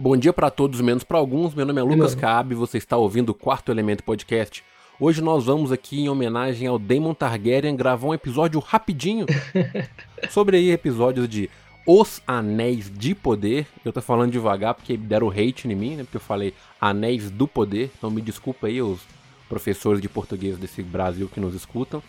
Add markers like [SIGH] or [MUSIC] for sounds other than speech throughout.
Bom dia para todos, menos para alguns. Meu nome é Lucas Caab, você está ouvindo o Quarto Elemento Podcast. Hoje nós vamos aqui em homenagem ao Daemon Targaryen gravar um episódio rapidinho [LAUGHS] sobre aí episódios de Os Anéis de Poder. Eu tô falando devagar porque deram hate em mim, né? Porque eu falei Anéis do Poder. Então me desculpa aí os professores de português desse Brasil que nos escutam.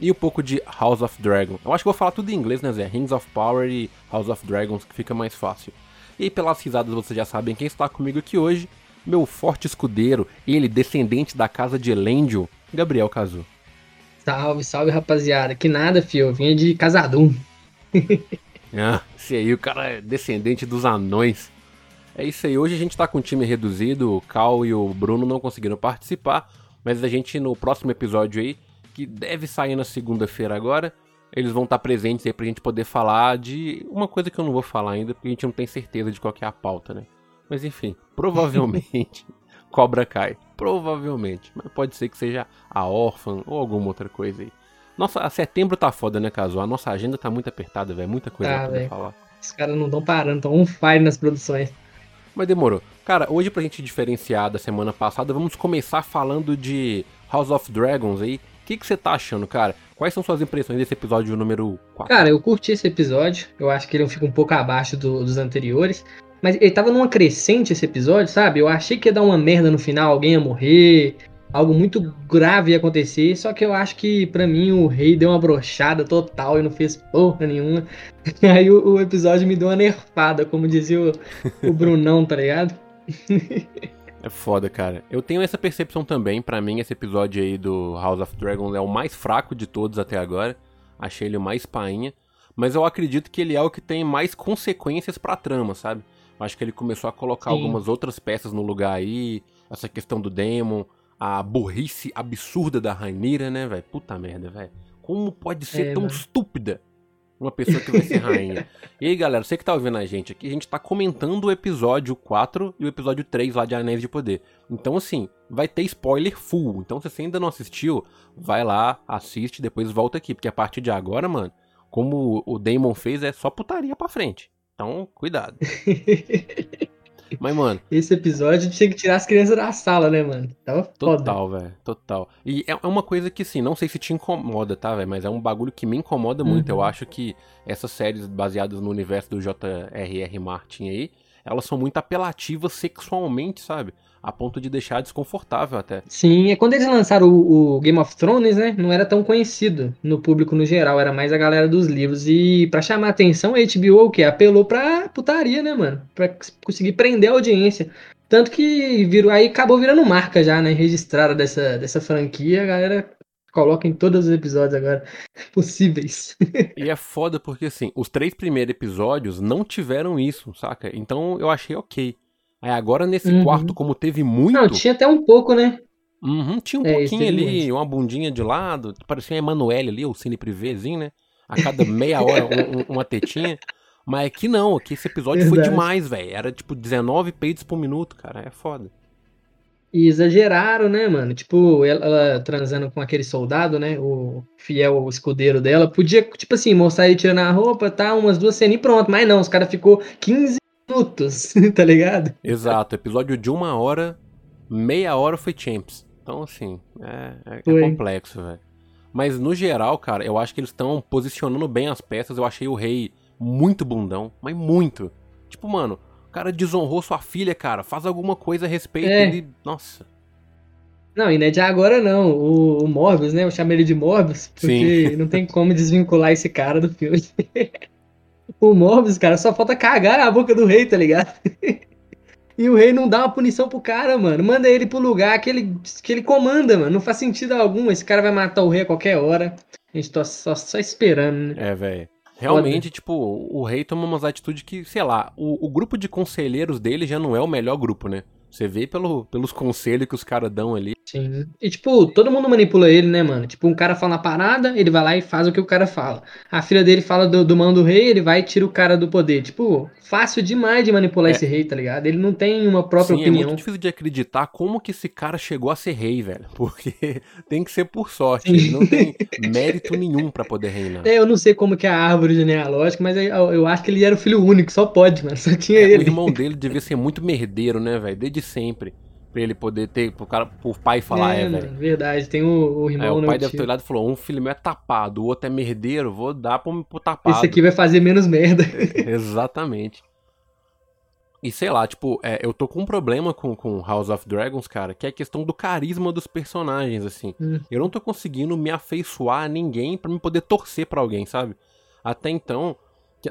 E um pouco de House of Dragon. Eu acho que vou falar tudo em inglês, né, Zé? Rings of Power e House of Dragons, que fica mais fácil. E pelas risadas vocês já sabem quem está comigo aqui hoje. Meu forte escudeiro, ele, descendente da casa de Elendil, Gabriel Cazu. Salve, salve rapaziada. Que nada, fio. Eu vinha de Casadum. [LAUGHS] ah, esse aí, o cara é descendente dos anões. É isso aí. Hoje a gente tá com um time reduzido. O Cal e o Bruno não conseguiram participar. Mas a gente, no próximo episódio aí, que deve sair na segunda-feira agora, eles vão estar presentes aí pra gente poder falar de uma coisa que eu não vou falar ainda, porque a gente não tem certeza de qual é a pauta, né? Mas enfim, [LAUGHS] provavelmente [LAUGHS] Cobra cai. Provavelmente. Mas pode ser que seja a órfã ou alguma outra coisa aí. Nossa, setembro tá foda, né, Caso? A nossa agenda tá muito apertada, velho. Muita coisa tá, pra poder falar. Os caras não estão parando, estão on fire nas produções. Mas demorou. Cara, hoje pra gente diferenciar da semana passada, vamos começar falando de House of Dragons aí. O que, você tá achando, cara? Quais são suas impressões desse episódio número 4? Cara, eu curti esse episódio. Eu acho que ele fica um pouco abaixo do, dos anteriores. Mas ele tava numa crescente esse episódio, sabe? Eu achei que ia dar uma merda no final, alguém ia morrer, algo muito grave ia acontecer. Só que eu acho que, para mim, o rei deu uma brochada total e não fez porra nenhuma. [LAUGHS] Aí o, o episódio me deu uma nerfada, como dizia o, o Brunão, tá ligado? [LAUGHS] É foda, cara. Eu tenho essa percepção também. Para mim, esse episódio aí do House of Dragons é o mais fraco de todos até agora. Achei ele o mais painha. Mas eu acredito que ele é o que tem mais consequências pra trama, sabe? Acho que ele começou a colocar Sim. algumas outras peças no lugar aí. Essa questão do Demon, a burrice absurda da Rainira, né, velho? Puta merda, velho. Como pode ser é, tão mano. estúpida uma pessoa que vai ser rainha. [LAUGHS] e aí, galera, você que tá ouvindo a gente aqui, a gente tá comentando o episódio 4 e o episódio 3 lá de Anéis de Poder. Então, assim, vai ter spoiler full. Então, se você ainda não assistiu, vai lá, assiste, depois volta aqui. Porque a partir de agora, mano, como o Damon fez, é só putaria pra frente. Então, cuidado. [LAUGHS] Mas, mano. Esse episódio tinha que tirar as crianças da sala, né, mano? Tava Total, velho. Total. E é, é uma coisa que, assim, não sei se te incomoda, tá, velho? Mas é um bagulho que me incomoda muito. Eu uhum. acho que essas séries baseadas no universo do J.R.R. Martin aí, elas são muito apelativas sexualmente, sabe? A ponto de deixar desconfortável até. Sim, é quando eles lançaram o, o, Game of Thrones, né? Não era tão conhecido no público no geral, era mais a galera dos livros. E para chamar atenção, a HBO o quê? Apelou pra putaria, né, mano? Pra conseguir prender a audiência. Tanto que virou, aí acabou virando marca já, né? Registrada dessa, dessa franquia, a galera coloca em todos os episódios agora [LAUGHS] possíveis. [LAUGHS] e é foda porque, assim, os três primeiros episódios não tiveram isso, saca? Então eu achei ok. Aí agora nesse uhum. quarto, como teve muito. Não, tinha até um pouco, né? Uhum, tinha um é, pouquinho ali, muito. uma bundinha de lado. Parecia a Emanuele ali, o Cine Privézinho, né? A cada meia hora um, uma tetinha. Mas aqui não, aqui esse episódio Verdade. foi demais, velho. Era tipo 19 peitos por minuto, cara. É foda. E exageraram, né, mano? Tipo, ela, ela, transando com aquele soldado, né? O fiel o escudeiro dela. Podia, tipo assim, mostrar ele tirando a roupa, tá? Umas duas cenas e pronto. Mas não, os caras ficou 15 minutos, [LAUGHS] tá ligado? Exato, episódio de uma hora, meia hora foi Champs. Então, assim, é, é, é complexo, velho. Mas no geral, cara, eu acho que eles estão posicionando bem as peças. Eu achei o rei muito bundão, mas muito. Tipo, mano, o cara desonrou sua filha, cara. Faz alguma coisa a respeito é. dele. Nossa. Não, e não é de agora não. O, o Morbius, né? Eu chamo ele de Morbius, porque Sim. não tem como desvincular esse cara do filme. [LAUGHS] O Morbius, cara, só falta cagar a boca do rei, tá ligado? [LAUGHS] e o rei não dá uma punição pro cara, mano. Manda ele pro lugar que ele, que ele comanda, mano. Não faz sentido algum. Esse cara vai matar o rei a qualquer hora. A gente tá só, só esperando, né? É, velho. Realmente, Foda. tipo, o rei toma umas atitudes que, sei lá, o, o grupo de conselheiros dele já não é o melhor grupo, né? Você vê pelo, pelos conselhos que os caras dão ali. Sim. E, tipo, todo mundo manipula ele, né, mano? Tipo, um cara fala uma parada, ele vai lá e faz o que o cara fala. A filha dele fala do, do mão do rei, ele vai e tira o cara do poder. Tipo, fácil demais de manipular é. esse rei, tá ligado? Ele não tem uma própria Sim, opinião. É muito difícil de acreditar como que esse cara chegou a ser rei, velho. [LAUGHS] Porque tem que ser por sorte. Sim. Ele não tem [LAUGHS] mérito nenhum para poder reinar. É, eu não sei como que é a árvore genealógica, mas eu, eu, acho que ele era o filho único, só pode, mano. [LAUGHS] Só tinha é, ele. O irmão dele devia ser muito merdeiro, né, velho? Desde sempre. Pra ele poder ter, pro cara, pro pai falar, é, é velho. Verdade, tem o, o irmão. É, o pai deve ter olhado e falou: um filho meu é tapado, o outro é merdeiro, vou dar pro, pro tapado. Esse aqui vai fazer menos merda. [LAUGHS] Exatamente. E sei lá, tipo, é, eu tô com um problema com, com House of Dragons, cara, que é a questão do carisma dos personagens, assim. Hum. Eu não tô conseguindo me afeiçoar a ninguém para me poder torcer para alguém, sabe? Até então,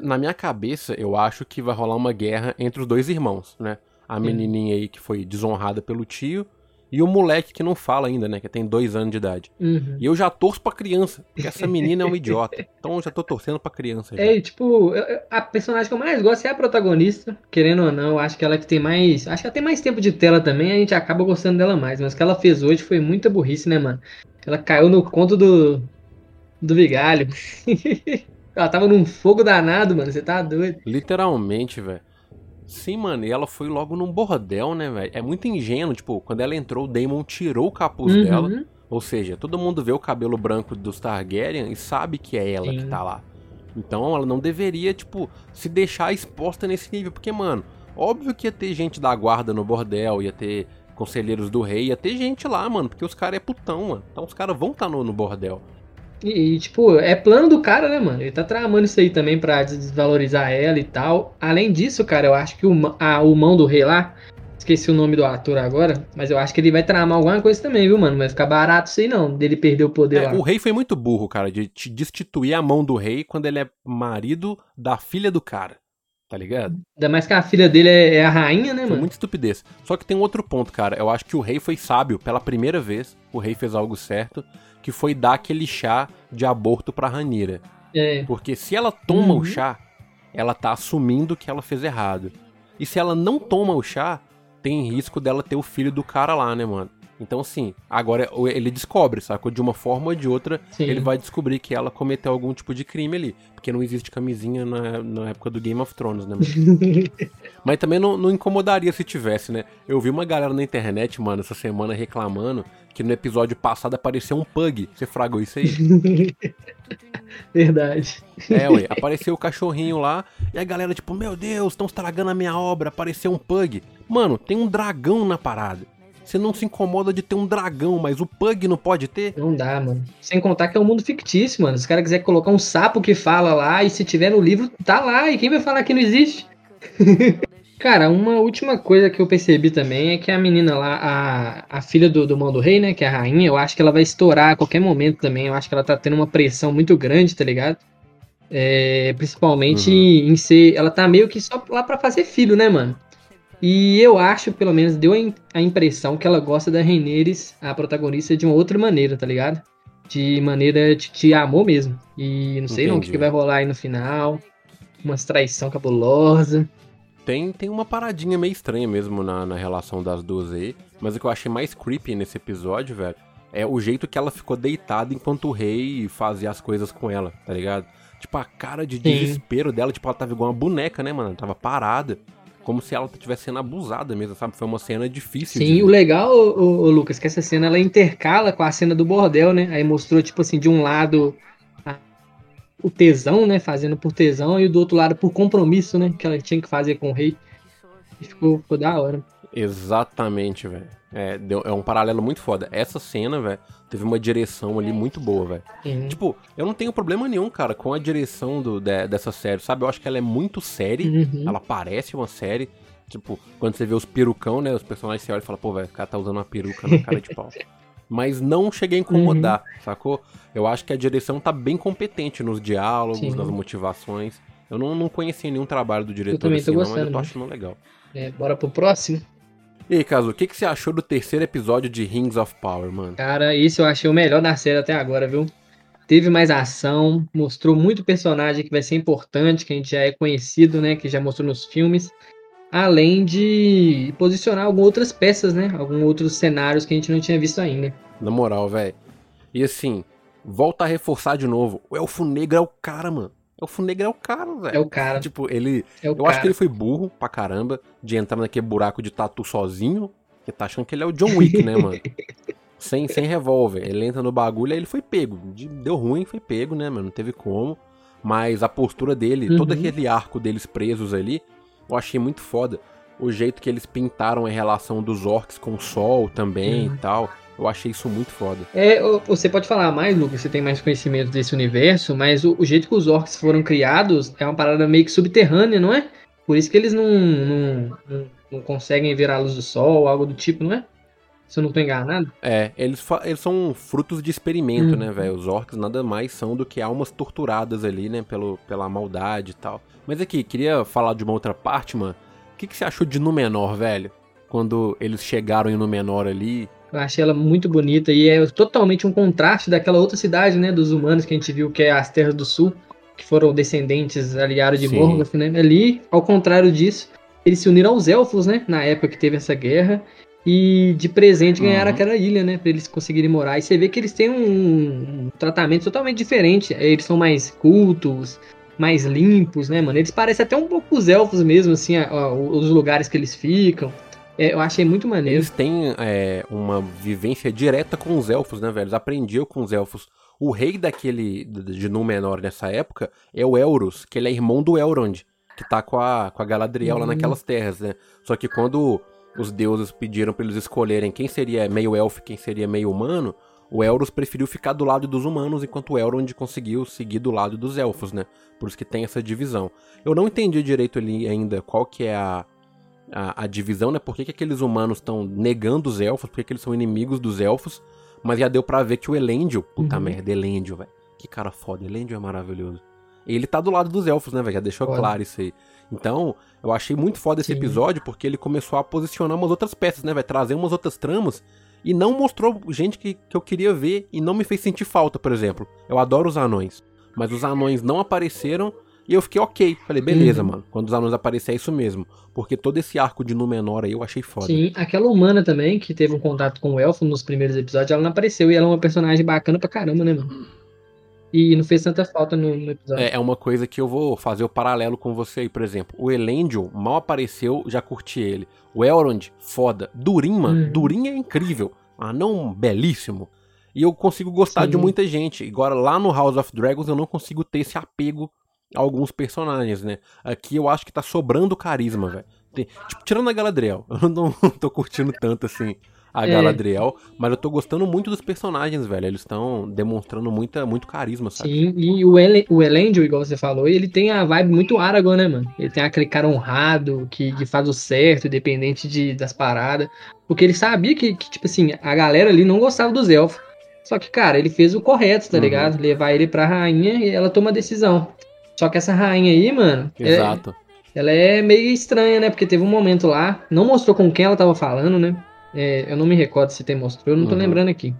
na minha cabeça, eu acho que vai rolar uma guerra entre os dois irmãos, né? A menininha aí que foi desonrada pelo tio e o moleque que não fala ainda, né? Que tem dois anos de idade. Uhum. E eu já torço pra criança, porque essa menina é um [LAUGHS] idiota. Então eu já tô torcendo pra criança. Já. É, tipo, a personagem que eu mais gosto é a protagonista, querendo ou não. Acho que ela que tem mais. Acho que ela tem mais tempo de tela também, a gente acaba gostando dela mais. Mas o que ela fez hoje foi muita burrice, né, mano? Ela caiu no conto do. do Vigalho. [LAUGHS] ela tava num fogo danado, mano. Você tá doido. Literalmente, velho. Sim, mano, e ela foi logo num bordel, né, velho? É muito ingênuo, tipo, quando ela entrou, o Damon tirou o capuz uhum. dela. Ou seja, todo mundo vê o cabelo branco dos Targaryen e sabe que é ela Sim. que tá lá. Então ela não deveria, tipo, se deixar exposta nesse nível. Porque, mano, óbvio que ia ter gente da guarda no bordel, ia ter conselheiros do rei, ia ter gente lá, mano. Porque os caras é putão, mano. Então os caras vão estar tá no, no bordel. E, tipo, é plano do cara, né, mano? Ele tá tramando isso aí também pra desvalorizar ela e tal. Além disso, cara, eu acho que o, a, o mão do rei lá, esqueci o nome do ator agora, mas eu acho que ele vai tramar alguma coisa também, viu, mano? Vai ficar barato isso aí não, dele perder o poder é, lá. O rei foi muito burro, cara, de te destituir a mão do rei quando ele é marido da filha do cara. Tá ligado? Ainda mais que a filha dele é, é a rainha, né, foi mano? Muita estupidez. Só que tem um outro ponto, cara. Eu acho que o rei foi sábio pela primeira vez. O rei fez algo certo que foi dar aquele chá de aborto pra Ranira. É. Porque se ela toma uhum. o chá, ela tá assumindo que ela fez errado. E se ela não toma o chá, tem risco dela ter o filho do cara lá, né, mano? Então, assim, agora ele descobre, sacou? De uma forma ou de outra, Sim. ele vai descobrir que ela cometeu algum tipo de crime ali. Porque não existe camisinha na, na época do Game of Thrones, né? [LAUGHS] Mas também não, não incomodaria se tivesse, né? Eu vi uma galera na internet, mano, essa semana reclamando que no episódio passado apareceu um pug. Você fragou isso aí? [LAUGHS] Verdade. É, ué, apareceu o cachorrinho lá e a galera, tipo, meu Deus, estão estragando a minha obra, apareceu um pug. Mano, tem um dragão na parada. Você não se incomoda de ter um dragão, mas o Pug não pode ter? Não dá, mano. Sem contar que é um mundo fictício, mano. Se o cara quiser colocar um sapo que fala lá, e se tiver no livro, tá lá. E quem vai falar que não existe? [LAUGHS] Cara, uma última coisa que eu percebi também é que a menina lá, a, a filha do, do mão do rei, né, que é a rainha, eu acho que ela vai estourar a qualquer momento também. Eu acho que ela tá tendo uma pressão muito grande, tá ligado? É, principalmente uhum. em ser. Ela tá meio que só lá pra fazer filho, né, mano? E eu acho, pelo menos, deu a impressão que ela gosta da Rhaenyra, a protagonista, de uma outra maneira, tá ligado? De maneira de te amor mesmo. E não sei Entendi. não o que, que vai rolar aí no final. Uma traição cabulosa. Tem, tem uma paradinha meio estranha mesmo na, na relação das duas aí. Mas o que eu achei mais creepy nesse episódio, velho, é o jeito que ela ficou deitada enquanto o rei fazia as coisas com ela, tá ligado? Tipo, a cara de desespero Sim. dela, tipo, ela tava igual uma boneca, né, mano? Ela tava parada. Como se ela estivesse sendo abusada mesmo, sabe? Foi uma cena difícil. Sim, de... o legal, o, Lucas, que essa cena ela intercala com a cena do bordel, né? Aí mostrou, tipo assim, de um lado o tesão, né? Fazendo por tesão, e do outro lado por compromisso, né? Que ela tinha que fazer com o rei. E ficou, ficou da hora. Exatamente, velho. É, deu, é um paralelo muito foda. Essa cena, velho, teve uma direção ali muito boa, velho. Uhum. Tipo, eu não tenho problema nenhum, cara, com a direção do, de, dessa série, sabe? Eu acho que ela é muito série, uhum. ela parece uma série. Tipo, quando você vê os perucão, né? Os personagens você olha e fala, pô, velho, o cara tá usando uma peruca na cara de pau. [LAUGHS] mas não cheguei a incomodar, uhum. sacou? Eu acho que a direção tá bem competente nos diálogos, Sim. nas motivações. Eu não, não conheci nenhum trabalho do diretor assim, não, mas eu tô achando legal. É, bora pro próximo. E aí, Caso, o que, que você achou do terceiro episódio de Rings of Power, mano? Cara, esse eu achei o melhor da série até agora, viu? Teve mais ação, mostrou muito personagem que vai ser importante, que a gente já é conhecido, né? Que já mostrou nos filmes. além de posicionar algumas outras peças, né? Alguns outros cenários que a gente não tinha visto ainda. Na moral, velho. E assim, volta a reforçar de novo. O Elfo Negro é o cara, mano. O Elfo Negro é o cara, velho. É o cara. Tipo, ele. É eu cara. acho que ele foi burro pra caramba de entrar naquele buraco de tatu sozinho. Que tá achando que ele é o John Wick, né, mano? [LAUGHS] sem, sem revólver. Ele entra no bagulho aí ele foi pego. De- Deu ruim, foi pego, né, mano? Não teve como. Mas a postura dele, Uhum. todo aquele arco deles presos ali, eu achei muito foda. O jeito que eles pintaram a relação dos orcs com o sol também Uhum. e tal. Eu achei isso muito foda. É, você pode falar mais, Lucas, você tem mais conhecimento desse universo, mas o, o jeito que os orcs foram criados é uma parada meio que subterrânea, não é? Por isso que eles não, não, não, não conseguem ver a luz do sol, algo do tipo, não é? Se eu não tô enganado. É, eles, eles são frutos de experimento, Uhum. né, velho? Os orcs nada mais são do que almas torturadas ali, né, pelo, pela maldade e tal. Mas aqui, queria falar de uma outra parte, mano. O que, que você achou de Númenor, velho? Quando eles chegaram em Númenor ali. Eu achei ela muito bonita e é totalmente um contraste daquela outra cidade, né, dos humanos que a gente viu, que é as Terras do Sul, que foram descendentes aliados de. Morgoth, né? Ali, ao contrário disso, eles se uniram aos elfos, né, na época que teve essa guerra. E de presente ganharam Uhum. aquela ilha, né? Pra eles conseguirem morar. E você vê que eles têm um, um tratamento totalmente diferente. Eles são mais cultos, mais limpos, né, mano? Eles parecem até um pouco os elfos mesmo, assim, a- a- os lugares que eles ficam. É, eu achei muito maneiro. Eles têm é, uma vivência direta com os elfos, né, velho? Eles aprendiam com os elfos. O rei daquele de Númenor nessa época é o Elros, que ele é irmão do Elrond, que tá com a, com a Galadriel lá Hum. naquelas terras, né? Só que quando os deuses pediram pra eles escolherem quem seria meio elfo e quem seria meio humano, o Elros preferiu ficar do lado dos humanos, enquanto o Elrond conseguiu seguir do lado dos elfos, né? Por isso que tem essa divisão. Eu não entendi direito ali ainda qual que é a, a, a divisão, né? Por que, que aqueles humanos estão negando os elfos, por que, que eles são inimigos dos elfos, mas já deu pra ver que o Elendil, puta Uhum. merda, Elendil, velho. Que cara foda, Elendil é maravilhoso. Ele tá do lado dos elfos, né, velho? Já deixou Foda. claro isso aí. Então, eu achei muito foda esse Sim. episódio porque ele começou a posicionar umas outras peças, né, velho? Trazer umas outras tramas e não mostrou gente que, que eu queria ver e não me fez sentir falta, por exemplo. Eu adoro os anões, mas os anões não apareceram e eu fiquei ok. Falei, beleza, Uhum. mano. Quando os anões aparecerem é isso mesmo. Porque todo esse arco de Númenor aí eu achei foda. Sim, aquela humana também, que teve um contato com o elfo nos primeiros episódios, ela não apareceu e ela é uma personagem bacana pra caramba, né, mano? E não fez tanta falta no, no episódio. É, é uma coisa que eu vou fazer o paralelo com você aí, por exemplo. O Elendil mal apareceu, já curti ele. O Elrond, foda. Durin, mano, Uhum. Durin é incrível. Anão belíssimo. E eu consigo gostar Sim. de muita gente. Agora, lá no House of Dragons, eu não consigo ter esse apego alguns personagens, né? Aqui eu acho que tá sobrando carisma, velho. Tipo, tirando a Galadriel. [LAUGHS] Eu não tô curtindo tanto assim a É. Galadriel, mas eu tô gostando muito dos personagens, velho. Eles estão demonstrando muita, muito carisma, sabe? Sim, e o, Ele, o Elendil, igual você falou, ele tem a vibe muito Aragorn, né, mano? Ele tem aquele cara honrado, que, que faz o certo, independente de, das paradas. Porque ele sabia que, que, tipo assim, a galera ali não gostava dos elfos. Só que, cara, ele fez o correto, tá Uhum. ligado? Levar ele pra rainha e ela toma a decisão. Só que essa rainha aí, mano, é- Exato. ela é meio estranha, né? Porque teve um momento lá, não mostrou com quem ela tava falando, né? É, eu não me recordo se tem mostrou, eu não tô Uhum. lembrando aqui.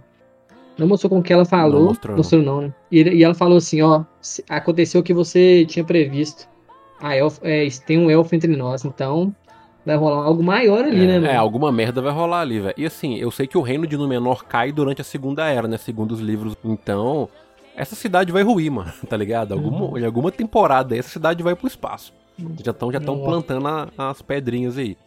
Não mostrou com quem ela falou. Não mostrou, mostrou, não. né? E, e ela falou assim, ó, aconteceu o que você tinha previsto. A elfo, é, tem um elfo entre nós, então vai rolar algo maior ali, né, É, mano? é, alguma merda vai rolar ali, velho. E assim, eu sei que o reino de Númenor cai durante a Segunda Era, né? Segundo os livros. Então, essa cidade vai ruir, mano, [LAUGHS] tá ligado? Alguma, Uhum. Em alguma temporada essa cidade vai pro espaço. Já estão já tão plantando a- as pedrinhas aí.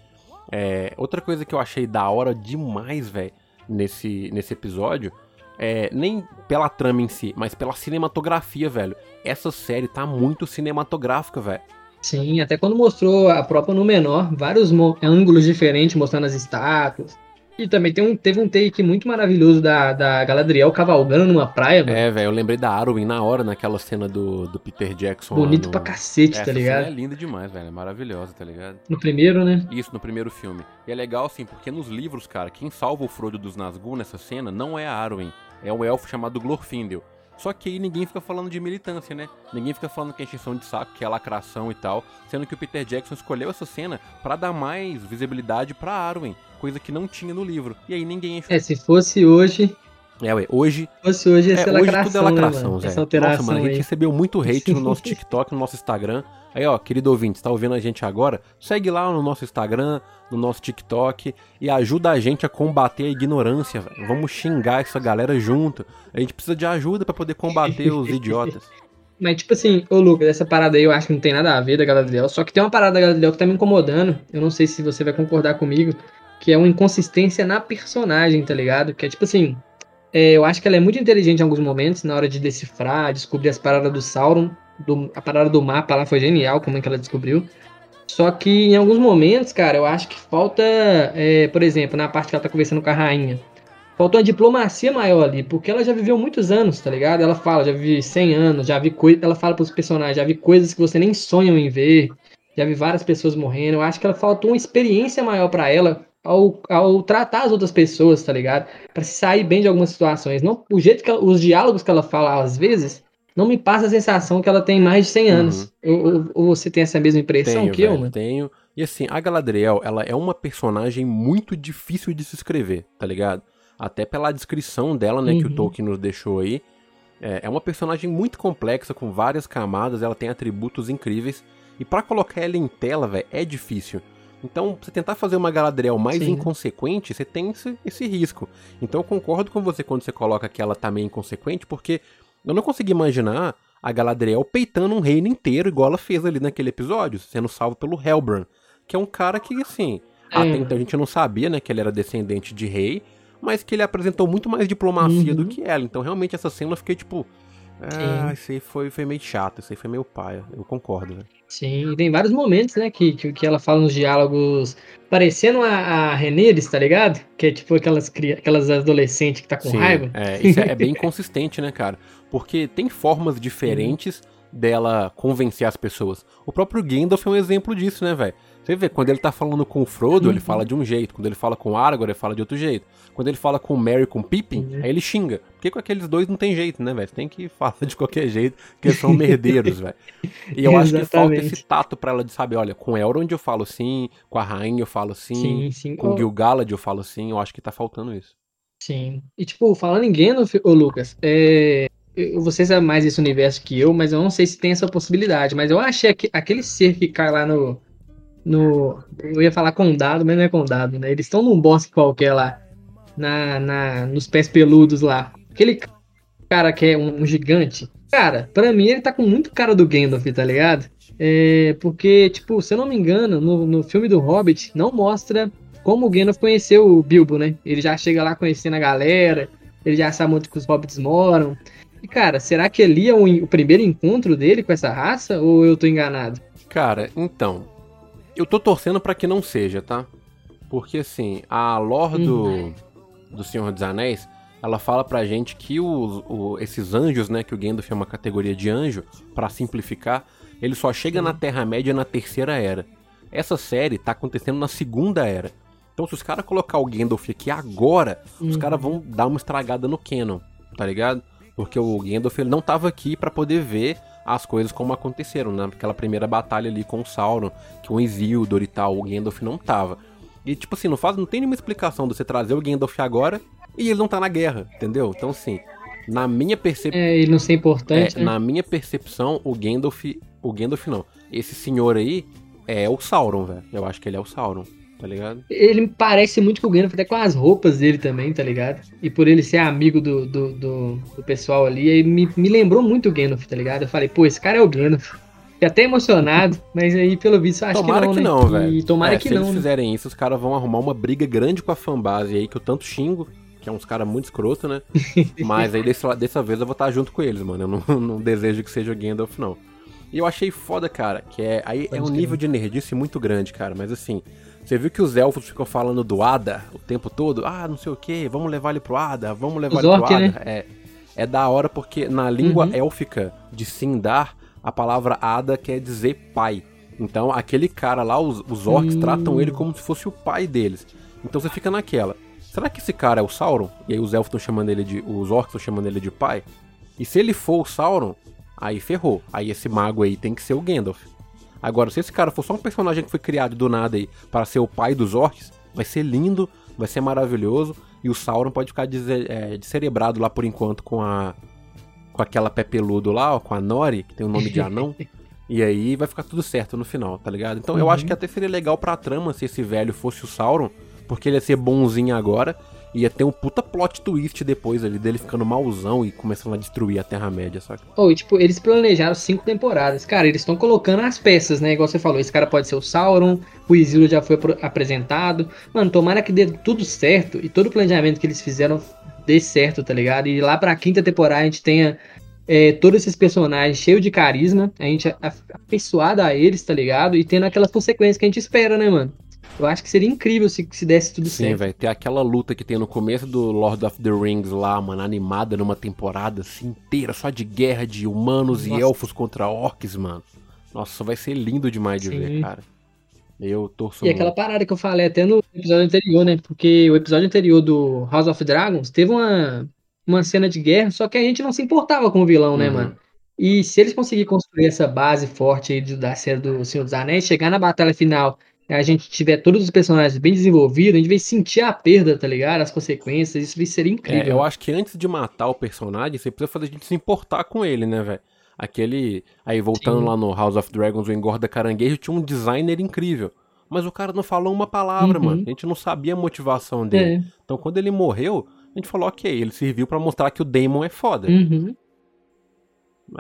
É, outra coisa que eu achei da hora demais, velho, nesse, nesse episódio, é nem pela trama em si, mas pela cinematografia, velho. Essa série tá muito cinematográfica, velho. Sim, até quando mostrou a própria no menor, vários ângulos diferentes mostrando as estátuas. E também tem um, teve um take muito maravilhoso da, da Galadriel cavalgando numa praia, mano. É, velho, eu lembrei da Arwen na hora, naquela cena do, do Peter Jackson. Bonito no... pra cacete, Essa tá cena ligado? é linda demais, velho. É maravilhosa, tá ligado? No primeiro, né? Isso no primeiro filme. E é legal, assim, porque nos livros, cara, quem salva o Frodo dos Nazgûl nessa cena não é a Arwen. É um elfo chamado Glorfindel. Só que aí ninguém fica falando de militância, né? Ninguém fica falando que é encheção de saco, que é lacração e tal. Sendo que o Peter Jackson escolheu essa cena pra dar mais visibilidade pra Arwen. Coisa que não tinha no livro. E aí ninguém É, se fosse hoje, É, ué, hoje. Hoje, é, hoje tudo é lacração, né, Zé. Essa alteração Nossa, mano, a gente aí. recebeu muito hate no nosso [LAUGHS] TikTok, no nosso Instagram. Aí, ó, querido ouvinte, tá ouvindo a gente agora? Segue lá no nosso Instagram, no nosso TikTok e ajuda a gente a combater a ignorância, velho. Vamos xingar essa galera junto. A gente precisa de ajuda para poder combater os [LAUGHS] idiotas. Mas, tipo assim, ô Lucas, essa parada aí eu acho que não tem nada a ver da Galadriel. Só que tem uma parada da Galadriel que tá me incomodando. Eu não sei se você vai concordar comigo. Que é uma inconsistência na personagem, tá ligado? Que é tipo assim. É, eu acho que ela é muito inteligente em alguns momentos, na hora de decifrar, descobrir as paradas do Sauron. Do, a parada do mapa lá foi genial, como é que ela descobriu. Só que em alguns momentos, cara, eu acho que falta, é, por exemplo, na parte que ela tá conversando com a rainha. Faltou uma diplomacia maior ali, porque ela já viveu muitos anos, tá ligado? Ela fala, já vivi 100 anos, já vi coisas. Ela fala pros personagens, já vi coisas que você nem sonham em ver, já vi várias pessoas morrendo. Eu acho que ela faltou uma experiência maior para ela ao, ao tratar as outras pessoas, tá ligado? Para se sair bem de algumas situações. Não, o jeito que ela, os diálogos que ela fala às vezes não me passa a sensação que ela tem mais de 100 anos. Uhum. Ou, ou, você tem essa mesma impressão tenho, que velho, eu, mano? Tenho. E assim, a Galadriel, ela é uma personagem muito difícil de se escrever, tá ligado? Até pela descrição dela, né, uhum. que o Tolkien nos deixou aí. É, é uma personagem muito complexa, com várias camadas, ela tem atributos incríveis. E para colocar ela em tela, velho, é difícil. Então, você tentar fazer uma Galadriel mais Sim. inconsequente, você tem esse, esse risco. Então, eu concordo com você quando você coloca que ela tá meio inconsequente, porque eu não consegui imaginar a Galadriel peitando um reino inteiro, igual ela fez ali naquele episódio, sendo salvo pelo Helbran, que é um cara que, assim, é. até então a gente não sabia, né, que ele era descendente de rei, mas que ele apresentou muito mais diplomacia uhum. do que ela. Então, realmente, essa cena eu fiquei tipo. Ah, isso aí foi, foi meio chato, isso aí foi meio paia. Eu concordo, né? Sim, tem vários momentos, né, que, que, que ela fala nos diálogos parecendo a, a Reneres, tá ligado? Que é tipo aquelas, aquelas adolescentes que tá com Sim, raiva. É, isso é, é bem consistente, né, cara? Porque tem formas [LAUGHS] diferentes dela convencer as pessoas. O próprio Gandalf é um exemplo disso, né, velho? Você vê, quando ele tá falando com o Frodo, uhum. ele fala de um jeito. Quando ele fala com o Aragorn, ele fala de outro jeito. Quando ele fala com o Merry com o Pippin, uhum. aí ele xinga. Porque com aqueles dois não tem jeito, né, velho? Tem que falar de qualquer jeito, porque eles são merdeiros, velho. E eu acho que falta esse tato pra ela de saber, olha, com Elrond eu falo assim, com a Rainha eu falo assim, sim, sim. com o Gil-galad eu falo assim, eu acho que tá faltando isso. Sim. E tipo, falando em Gandalf, ô Lucas, é... Você sabe mais esse universo que eu, mas eu não sei se tem essa possibilidade. Mas eu achei que aquele ser que cai lá no, no. Eu ia falar condado, mas não é condado, né? Eles estão num bosque qualquer lá. Na, na, nos pés peludos lá. Aquele cara que é um, um, gigante. Cara, pra mim ele tá com muito cara do Gandalf, tá ligado? É, porque, tipo, se eu não me engano, no, no filme do Hobbit não mostra como o Gandalf conheceu o Bilbo, né? Ele já chega lá conhecendo a galera, ele já sabe onde que os Hobbits moram. E, cara, será que ali é o, o primeiro encontro dele com essa raça ou eu tô enganado? Cara, então, eu tô torcendo para que não seja, tá? Porque assim, a lore do, uhum. do Senhor dos Anéis, ela fala pra gente que os, o, esses anjos, né, que o Gandalf é uma categoria de anjo, para simplificar, ele só chega na Terra-média na Terceira Era. Essa série tá acontecendo na Segunda Era. Então se os caras colocar o Gandalf aqui agora, uhum. os caras vão dar uma estragada no canon, tá ligado? Porque o Gandalf ele não tava aqui para poder ver as coisas como aconteceram, né? Aquela primeira batalha ali com o Sauron, que o Isildur e tal, o Gandalf não tava. E tipo assim, não faz, não tem nenhuma explicação de você trazer o Gandalf agora e ele não tá na guerra, entendeu? Então assim, na minha percepção, é, ele não ser importante, é, né? na minha percepção, o Gandalf, o Gandalf não. Esse senhor aí é o Sauron, velho. Eu acho que ele é o Sauron tá ligado? Ele me parece muito com o Gandalf, até com as roupas dele também, tá ligado? E por ele ser amigo do, do, do, do pessoal ali, aí me, me lembrou muito o Gandalf, tá ligado? Eu falei, pô, esse cara é o Gandalf. Fiquei até emocionado, mas aí, pelo visto, acho tomara que não, que né? velho. E tomara é, que se não. Se eles né? fizerem isso, os caras vão arrumar uma briga grande com a fanbase aí, que eu tanto xingo, que é uns caras muito escroto, né? [LAUGHS] mas aí desse, dessa vez eu vou estar junto com eles, mano. Eu não, [LAUGHS] não desejo que seja o Gandalf, não. E eu achei foda, cara, que é. Aí Pode é um nível de nerdice muito grande, cara. Mas assim, você viu que os elfos ficam falando do Ada o tempo todo? Ah, não sei o que, vamos levar ele pro Ada, vamos levar os ele orc, pro Ada. Né? É, é da hora porque na língua uhum. élfica de Sindar, a palavra Ada quer dizer pai. Então aquele cara lá, os, os orcs uhum. tratam ele como se fosse o pai deles. Então você fica naquela. Será que esse cara é o Sauron? E aí os elfos estão chamando ele de. Os orcs estão chamando ele de pai? E se ele for o Sauron, aí ferrou. Aí esse mago aí tem que ser o Gandalf. Agora, se esse cara for só um personagem que foi criado do nada aí para ser o pai dos orcs, vai ser lindo, vai ser maravilhoso. E o Sauron pode ficar é, descerebrado lá por enquanto com a. Com aquela pé peludo lá, ó, com a Nori, que tem o nome de anão. [LAUGHS] e aí vai ficar tudo certo no final, tá ligado? Então uhum. eu acho que até seria legal pra trama se esse velho fosse o Sauron, porque ele ia ser bonzinho agora ia ter um puta plot twist depois ali dele ficando mauzão e começando a destruir a Terra-média, saca? Oh, e, tipo, eles planejaram cinco temporadas. Cara, eles estão colocando as peças, né? Igual você falou, esse cara pode ser o Sauron, o Isildur já foi apresentado. Mano, tomara que dê tudo certo e todo o planejamento que eles fizeram dê certo, tá ligado? E lá pra quinta temporada a gente tenha é, todos esses personagens cheios de carisma, a gente afeiçoado a eles, tá ligado? E tendo aquelas consequências que a gente espera, né, mano? Eu acho que seria incrível se, se desse tudo Sim, certo. Sim, velho. Ter aquela luta que tem no começo do Lord of the Rings lá, mano, animada numa temporada assim inteira, só de guerra de humanos Nossa. e elfos contra orcs, mano. Nossa, vai ser lindo demais de Sim. ver, cara. Eu torço E muito. aquela parada que eu falei até no episódio anterior, né? Porque o episódio anterior do House of Dragons teve uma, uma cena de guerra, só que a gente não se importava com o vilão, né, uhum. né, mano? E se eles conseguirem construir essa base forte aí da série do Senhor dos Anéis, chegar na batalha final a gente tiver todos os personagens bem desenvolvidos, a gente vai sentir a perda, tá ligado? As consequências, isso vai ser incrível. É, eu acho que antes de matar o personagem, você precisa fazer a gente se importar com ele, né, velho? Aquele. Aí, voltando Sim. lá no House of Dragons, o Engorda Caranguejo tinha um designer incrível. Mas o cara não falou uma palavra, uhum. mano. A gente não sabia a motivação dele. É. Então, quando ele morreu, a gente falou, ok, ele serviu para mostrar que o Damon é foda. Uhum.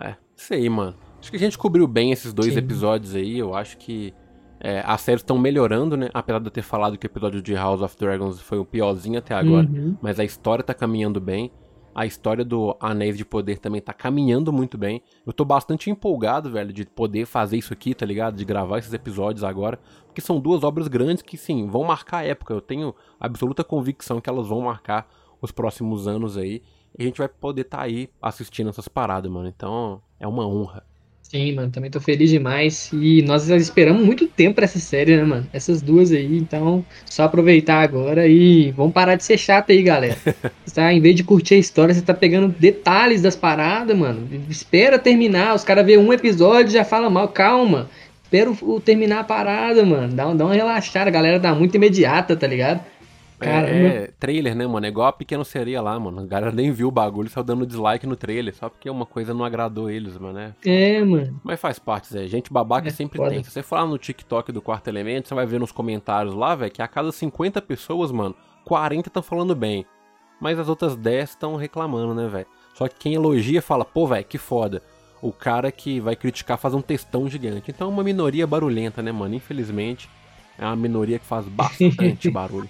É, isso aí, mano. Acho que a gente cobriu bem esses dois Sim. episódios aí. Eu acho que é, as séries estão melhorando, né? Apesar de eu ter falado que o episódio de House of Dragons foi o piorzinho até agora. Uhum. Mas a história tá caminhando bem. A história do Anéis de Poder também tá caminhando muito bem. Eu tô bastante empolgado, velho, de poder fazer isso aqui, tá ligado? De gravar esses episódios agora. Porque são duas obras grandes que, sim, vão marcar a época. Eu tenho absoluta convicção que elas vão marcar os próximos anos aí. E a gente vai poder estar tá aí assistindo essas paradas, mano. Então, é uma honra. Sim, mano, também tô feliz demais. E nós esperamos muito tempo pra essa série, né, mano? Essas duas aí, então só aproveitar agora e vamos parar de ser chato aí, galera. [LAUGHS] tá, em vez de curtir a história, você tá pegando detalhes das paradas, mano. Espera terminar, os caras vê um episódio e já fala mal, calma. Espera o, o, terminar a parada, mano. Dá, dá uma relaxada, a galera tá muito imediata, tá ligado? Caramba. É, é, trailer, né, mano? É igual a pequena seria lá, mano. A galera nem viu o bagulho, só dando dislike no trailer, só porque uma coisa não agradou eles, mano. Né? É, mano. Mas faz parte, Zé. Gente babaca é, sempre foda. tem. Se você for lá no TikTok do Quarto Elemento, você vai ver nos comentários lá, velho, que a cada 50 pessoas, mano, 40 estão falando bem. Mas as outras 10 estão reclamando, né, velho? Só que quem elogia fala, pô, velho, que foda. O cara que vai criticar faz um textão gigante. Então é uma minoria barulhenta, né, mano? Infelizmente, é uma minoria que faz bastante [LAUGHS] barulho.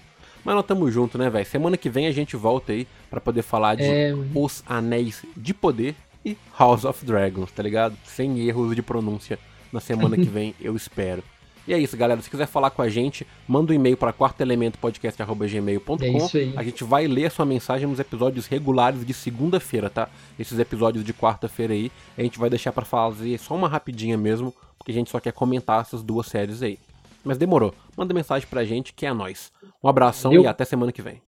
Mas nós estamos juntos, né, velho? Semana que vem a gente volta aí para poder falar de é... Os Anéis de Poder e House of Dragons, tá ligado? Sem erros de pronúncia na semana que [LAUGHS] vem, eu espero. E é isso, galera. Se quiser falar com a gente, manda um e-mail para quartoelementopodcast.gmail.com. É a gente vai ler a sua mensagem nos episódios regulares de segunda-feira, tá? Esses episódios de quarta-feira aí, a gente vai deixar para fazer só uma rapidinha mesmo, porque a gente só quer comentar essas duas séries aí. Mas demorou. Manda mensagem pra gente que é nós. Um abração Valeu. e até semana que vem.